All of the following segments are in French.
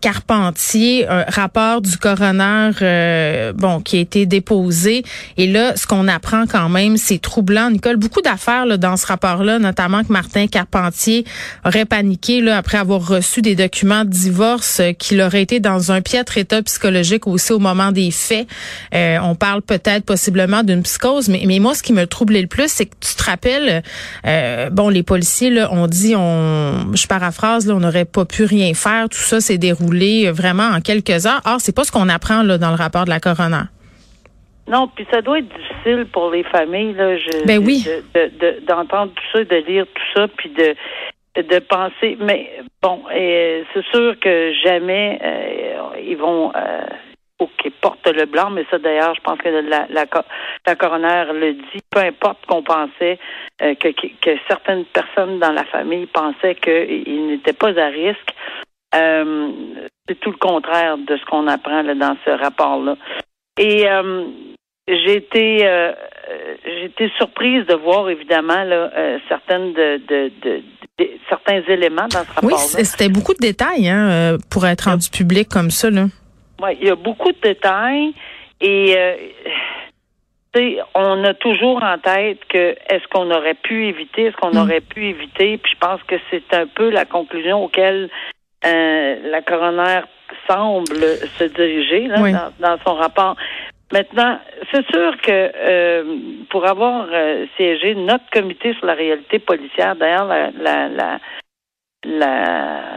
Carpentier, un rapport du coroner euh, bon qui a été déposé. Et là ce qu'on apprend quand même c'est troublant Nicole. Beaucoup d'affaires là, dans ce rapport-là notamment que Martin Carpentier aurait paniqué là après avoir reçu des documents de divorce euh, qu'il aurait été dans un piètre état psychologique aussi au moment des faits. Euh, on parle peut-être possiblement d'une psychose mais mais moi ce qui me troublait le plus c'est que tu te rappelles euh, bon les policiers là ont dit on je paraphrase là on n'aurait pas pu rien faire tout ça s'est déroulé euh, vraiment en quelques heures or c'est pas ce qu'on apprend là dans le rapport de la coroner Non, puis ça doit être difficile pour les familles, là, je, Ben oui. de- de- de- d'entendre tout ça, de lire tout ça, puis de de penser. Mais bon, euh, c'est sûr que jamais euh, ils vont euh, faut qu'ils portent le blanc, mais ça d'ailleurs, je pense que la, la, co- la coroner le dit. Peu importe qu'on pensait euh, que certaines personnes dans la famille pensaient qu'ils n'étaient pas à risque. Euh, c'est tout le contraire de ce qu'on apprend là, dans ce rapport-là. Et euh, j'ai été euh, été surprise de voir évidemment là, euh, certaines de, de, de- de- certains éléments dans ce oui rapport-là. c- c'était beaucoup de détails hein, pour être rendu public comme ça là Ouais, il y a beaucoup de détails et euh, on a toujours en tête que est-ce qu'on aurait pu éviter, est-ce qu'on Mm. aurait pu éviter, puis je pense que c'est un peu la conclusion auquel la coroner semble se diriger là, Oui. dans, dans son rapport. Maintenant, c'est sûr que euh, pour avoir euh, siégé notre comité sur la réalité policière, d'ailleurs, la, la, la, la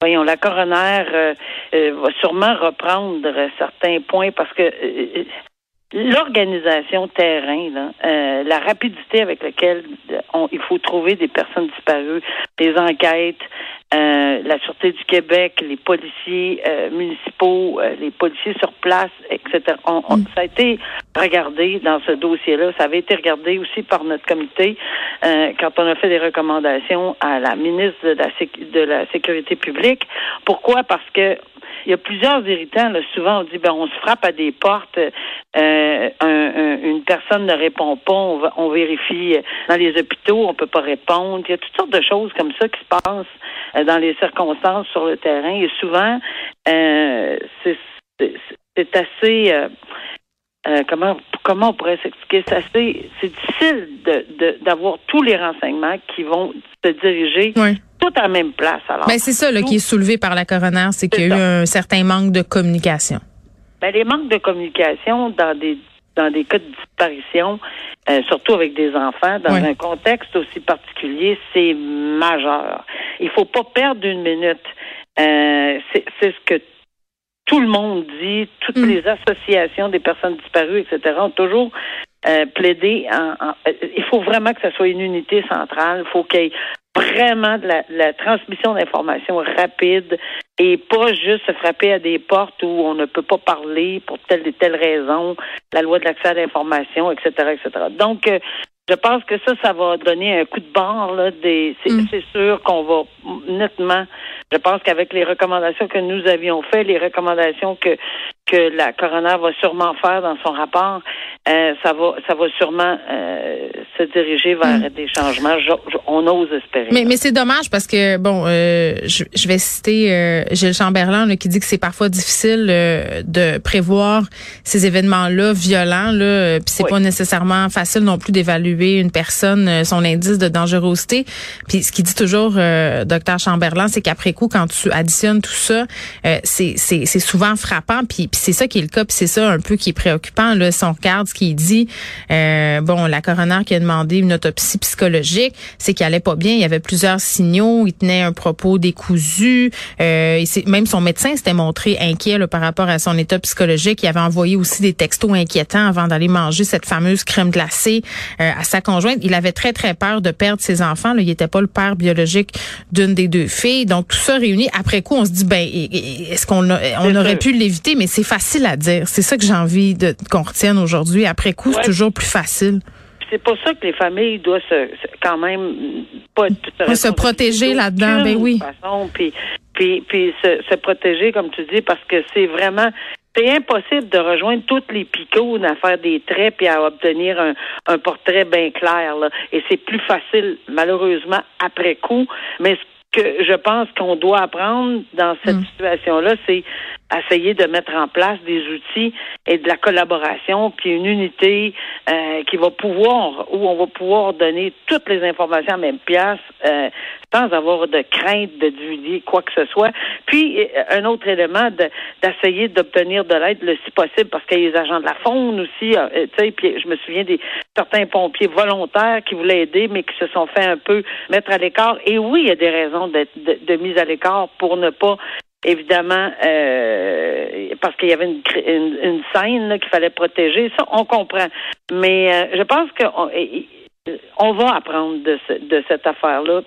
voyons, la coroner euh, euh, va sûrement reprendre certains points parce que euh, l'organisation terrain, là, euh, la rapidité avec laquelle on- il faut trouver des personnes disparues, les enquêtes, euh, la Sûreté du Québec, les policiers euh, municipaux, euh, les policiers sur place, etc. On- on- Ça a été regardé dans ce dossier-là. Ça avait été regardé aussi par notre comité euh, quand on a fait des recommandations à la ministre de la, de la Sécurité publique. Pourquoi? Parce que il y a plusieurs irritants. Là. Souvent, on dit ben on se frappe à des portes, euh, un- un- une personne ne répond pas, on, va- on vérifie euh, dans les hôpitaux, on peut pas répondre. Il y a toutes sortes de choses comme ça qui se passent dans les circonstances sur le terrain. Et souvent, euh, c'est assez euh, euh, comment comment on pourrait s'expliquer? C'est assez c'est difficile de- de- d'avoir tous les renseignements qui vont se diriger oui tout à la même place. Alors, ben c'est ça là, qui est soulevé par la coroner c'est qu'il y a eu un certain manque de communication Ben, les manques de communication dans des dans des cas de disparition, euh, surtout avec des enfants, dans Oui. un contexte aussi particulier, c'est majeur. Il faut pas perdre une minute. Euh, c'est ce que tout le monde dit, toutes Mm. les associations des personnes disparues, etc., ont toujours euh, plaidé. En, en- il faut vraiment que ce soit une unité centrale. Il faut qu'il y ait vraiment de la, la transmission d'informations rapide et pas juste se frapper à des portes où on ne peut pas parler pour telle et telle raison, la loi de l'accès à l'information, etc., etc. Donc, euh, je pense que ça, ça va donner un coup de barre. Là, des, c'est, Mm. c'est sûr qu'on va nettement. Je pense qu'avec les recommandations que nous avions faites, les recommandations que que la coroner va sûrement faire dans son rapport, euh, ça va ça va sûrement euh, se diriger vers Hmm. des changements. Je- je- on ose espérer. Mais, mais c'est dommage parce que bon, euh, je, je vais citer euh, Gilles Chamberlain là, qui dit que c'est parfois difficile euh, de prévoir ces événements-là violents là, puis c'est Oui. pas nécessairement facile non plus d'évaluer une personne son indice de dangerosité. Puis ce qu'il dit toujours, docteur Chamberlain, c'est qu'après coup, quand tu additionnes tout ça, euh, c'est souvent frappant. Puis, puis c'est ça qui est le cas, puis c'est ça un peu qui est préoccupant. Là, si on regarde ce qu'il dit, euh, bon, la coroner qui a demandé une autopsie psychologique, c'est qu'il allait pas bien. Il y avait plusieurs signaux. Il tenait un propos décousu. Euh, même son médecin s'était montré inquiet là, par rapport à son état psychologique. Il avait envoyé aussi des textos inquiétants avant d'aller manger cette fameuse crème glacée euh, à sa conjointe. Il avait très très peur de perdre ses enfants. Là. Il était pas le père biologique d'une des deux filles. Donc tout ça réuni, après coup, on se dit ben est-ce qu'on a- on aurait pu l'éviter, mais c'est facile à dire. C'est ça que j'ai envie de qu'on retienne aujourd'hui. Après coup, c'est toujours plus facile. c'est pour ça que les familles doivent se, se- quand même pas Ouais, se protéger là-dedans, ben oui. Façon, puis puis puis se, se protéger comme tu dis parce que c'est vraiment c'est impossible de rejoindre toutes les picônes à faire des traits puis à obtenir un, un portrait bien clair. Là. Et c'est plus facile, malheureusement, après coup. Mais ce que je pense qu'on doit apprendre dans cette Mm. situation-là, c'est essayer de mettre en place des outils et de la collaboration, puis une unité euh, qui va pouvoir, où on va pouvoir donner toutes les informations à même place, euh, sans avoir de crainte de divulguer quoi que ce soit. Puis, euh, un autre élément, de- d'essayer d'obtenir de l'aide le si possible, parce qu'il y a les agents de la faune aussi, euh, tu sais, puis je me souviens des certains pompiers volontaires qui voulaient aider, mais qui se sont fait un peu mettre à l'écart. Et oui, il y a des raisons d'être de, de mise à l'écart pour ne pas évidemment, euh, parce qu'il y avait une, une, une scène qu'il fallait protéger. Ça, on comprend. Mais euh, je pense qu'on on va apprendre de, ce- de cette affaire-là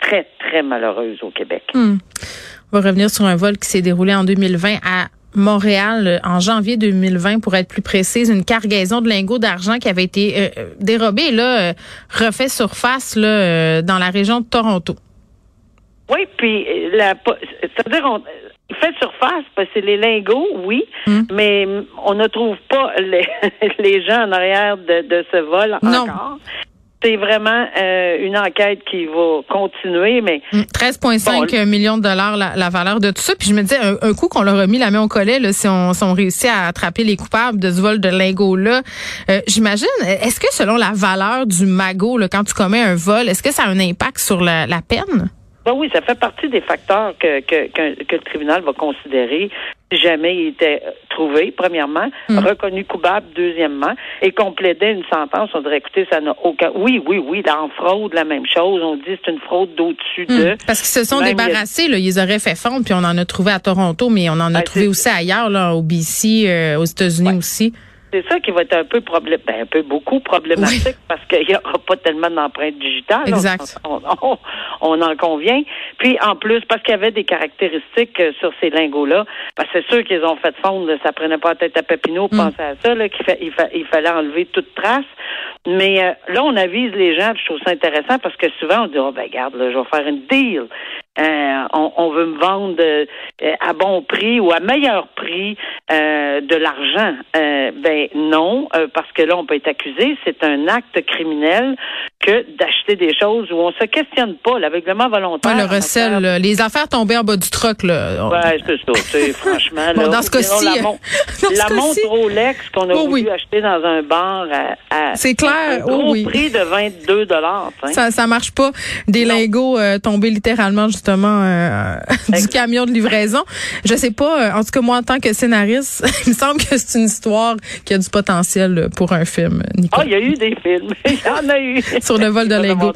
très, très malheureuse au Québec. Hmm. On va revenir sur un vol qui s'est déroulé en 2020 à Montréal euh, en janvier 2020 pour être plus précise, une cargaison de lingots d'argent qui avait été euh, euh, dérobée là euh, refait surface là dans la région de Toronto. Oui, puis euh, la, c'est-à-dire on il fait surface parce que c'est les lingots, oui, Hmm. mais on ne trouve pas les, les gens en arrière de, de ce vol Non. encore. C'est vraiment euh, une enquête qui va continuer, mais Hmm. 13,5 millions de dollars la, la valeur de tout ça. Puis je me disais, un, un coup qu'on leur a mis la main au collet, là, si, on, si on réussit à attraper les coupables de ce vol de lingots-là, euh, j'imagine, est-ce que selon la valeur du magot, là, quand tu commets un vol, est-ce que ça a un impact sur la, la peine? Ben oui, ça fait partie des facteurs que, que, que, que le tribunal va considérer si jamais il était euh, trouvé, premièrement, Mm. reconnu coupable, deuxièmement, et qu'on plaidait une sentence, on dirait, écoutez, ça n'a aucun... Oui, oui, oui, là, en fraude, la même chose. On dit c'est une fraude d'au-dessus Hmm. de... Parce qu'ils se sont Même il débarrassés, là, ils auraient fait fondre, puis on en a trouvé à Toronto, mais on en a Ben, trouvé aussi ailleurs, là, au BC, euh, aux États-Unis Ouais. aussi. C'est ça qui va être un peu problème, ben, un peu beaucoup problématique parce qu'il n'y aura pas tellement d'empreintes digitales. On- Exact. On, on- on en convient. Puis en plus, parce qu'il y avait des caractéristiques euh, sur ces lingots-là, parce que c'est sûr qu'ils ont fait fondre, ça prenait pas la tête à Papineau, Mm. penser à ça, là, qu'il fa- il, fa- il fallait enlever toute trace. Mais euh, là, on avise les gens, je trouve ça intéressant parce que souvent on dit Oh ben regarde, là, je vais faire une deal. Euh, on, on veut me vendre euh, à bon prix ou à meilleur prix euh, de l'argent. Euh, ben non, euh, parce que là, on peut être accusé. C'est un acte criminel que d'acheter des choses où on se questionne pas. L'aveuglement volontaire. Ouais, le recel, là, les affaires tombées en bas du troc, là. Ouais, c'est ça. C'est franchement. Bon, là, dans ce cas-ci, la, mon- montre Rolex qu'on a Oh, voulu oui. acheter dans un bar à, à C'est clair, un oh, gros oui. prix de 22 dollars. Ça, ça marche pas. Des lingots euh, tombés littéralement justement euh, du camion de livraison. Je sais pas. euh, en tout cas, moi en tant que scénariste, il me semble que c'est une histoire qui a du potentiel euh, pour un film. Ah, Nicolas. il y a eu des films. Il y en a eu. sur le vol de Lego.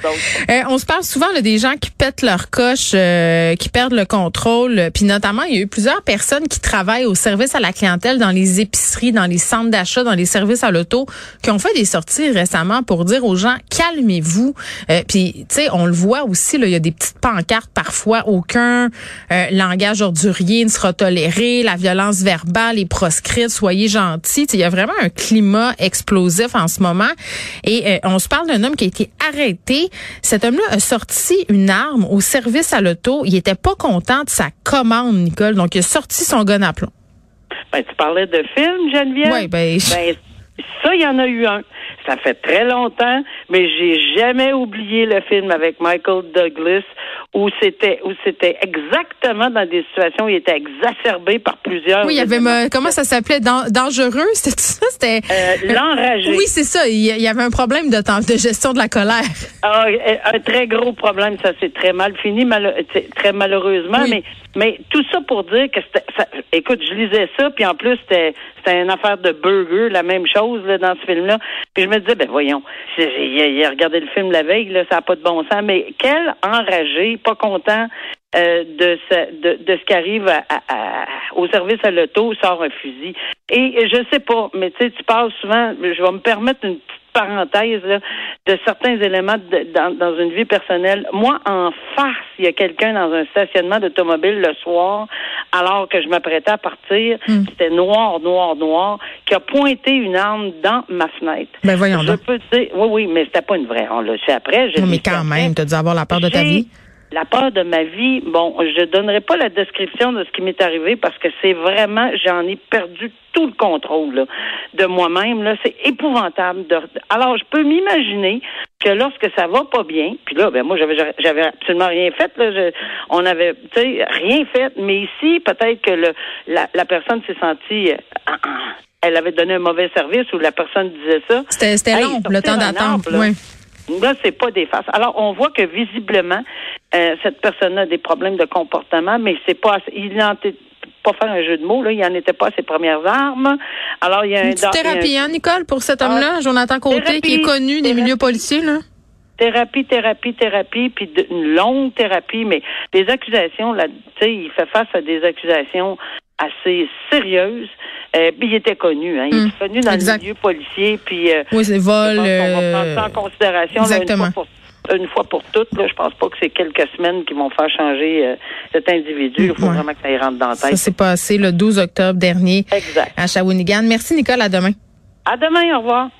Euh, on se parle souvent là, des gens qui pètent leur coche, euh, qui perdent le contrôle. Puis notamment, il y a eu plusieurs personnes qui travaillent au service à la clientèle dans les épiceries, dans les centres d'achat, dans les services à l'auto, qui ont fait des sorties récemment pour dire aux gens calmez-vous. Euh, Puis tu sais, on le voit aussi là, il y a des petites pancartes parfois. Aucun euh, langage ordurier ne sera toléré, la violence verbale est proscrite. Soyez gentils. Il y a vraiment un climat explosif en ce moment. Et euh, on se parle d'un homme qui a été arrêté. Cet homme-là a sorti une arme au service à l'auto. Il était pas content de sa commande, Nicole. Donc, il a sorti son gun à plomb. Ben, tu parlais de film, Geneviève? Oui, ben, ben ça, il y en a eu un. Ça fait très longtemps, mais j'ai jamais oublié le film avec Michael Douglas où c'était où c'était exactement dans des situations où il était exacerbé par plusieurs. Oui, il y avait comment ça s'appelait? Dangereux, c'était ça, c'était euh, l'enragé. Oui, c'est ça. Il y avait un problème de de gestion de la colère. Ah, un très gros problème. Ça s'est très mal fini, très malheureusement. Mais mais tout ça pour dire que ça, écoute, je lisais ça, puis en plus c'était c'était une affaire de burger, la même chose là, dans ce film-là. Puis je me disais, ben voyons, il a regardé le film la veille, là, ça n'a pas de bon sens, mais quel enragé, pas content euh, de, ce, de, de, ce qui arrive à, au service à l'auto, sort un fusil. Et je sais pas, mais tu sais, tu parles souvent, je vais me permettre une petite parenthèse là, de certains éléments dans, dans, une vie personnelle. Moi, en face, il y a quelqu'un dans un stationnement d'automobile le soir, alors que je m'apprêtais à partir. Hmm. C'était noir, noir, noir, qui a pointé une arme dans ma fenêtre. Ben voyons je peux dire, oui, oui, mais c'était pas une vraie. On l'a su après. non, mais quand même, tu as dû avoir la peur de ta vie la peur de ma vie, bon, je donnerai pas la description de ce qui m'est arrivé parce que c'est vraiment, j'en ai perdu tout le contrôle de moi-même. Là, c'est épouvantable. alors, je peux m'imaginer que lorsque ça va pas bien, puis là, ben moi, j'avais, j'avais absolument rien fait. Là, on avait, tu sais, rien fait. Mais ici, peut-être que le, la, la personne s'est sentie euh, elle avait donné un mauvais service ou la personne disait ça. C'était, c'était long, le temps d'attente. Oui. Là, c'est pas des faces. Alors, on voit que visiblement, euh, cette personne a des problèmes de comportement, mais c'est pas il n'en pas faire un jeu de mots, là, il n'en était pas à ses premières armes. Alors, il y a une un, thérapie, hein, Nicole, pour cet homme-là, ah, Jonathan Côté, qui est connu des milieux policiers, là? Thérapie, thérapie, thérapie, puis une longue thérapie, mais des accusations, là, tu sais, il fait face à des accusations assez sérieuses. Euh, puis il était connu, hein, il était hmm. connu dans le milieu policier, puis euh, oui, c'est vol. On va prendre ça en considération Exactement. une, fois pour, une fois pour toutes. Là, je pense pas que c'est quelques semaines qui vont faire changer euh, cet individu. Il faut vraiment que ça y rentre dans la tête. Ça s'est passé le 12 octobre dernier exact. à Shawinigan. Merci Nicole, à demain. À demain, au revoir.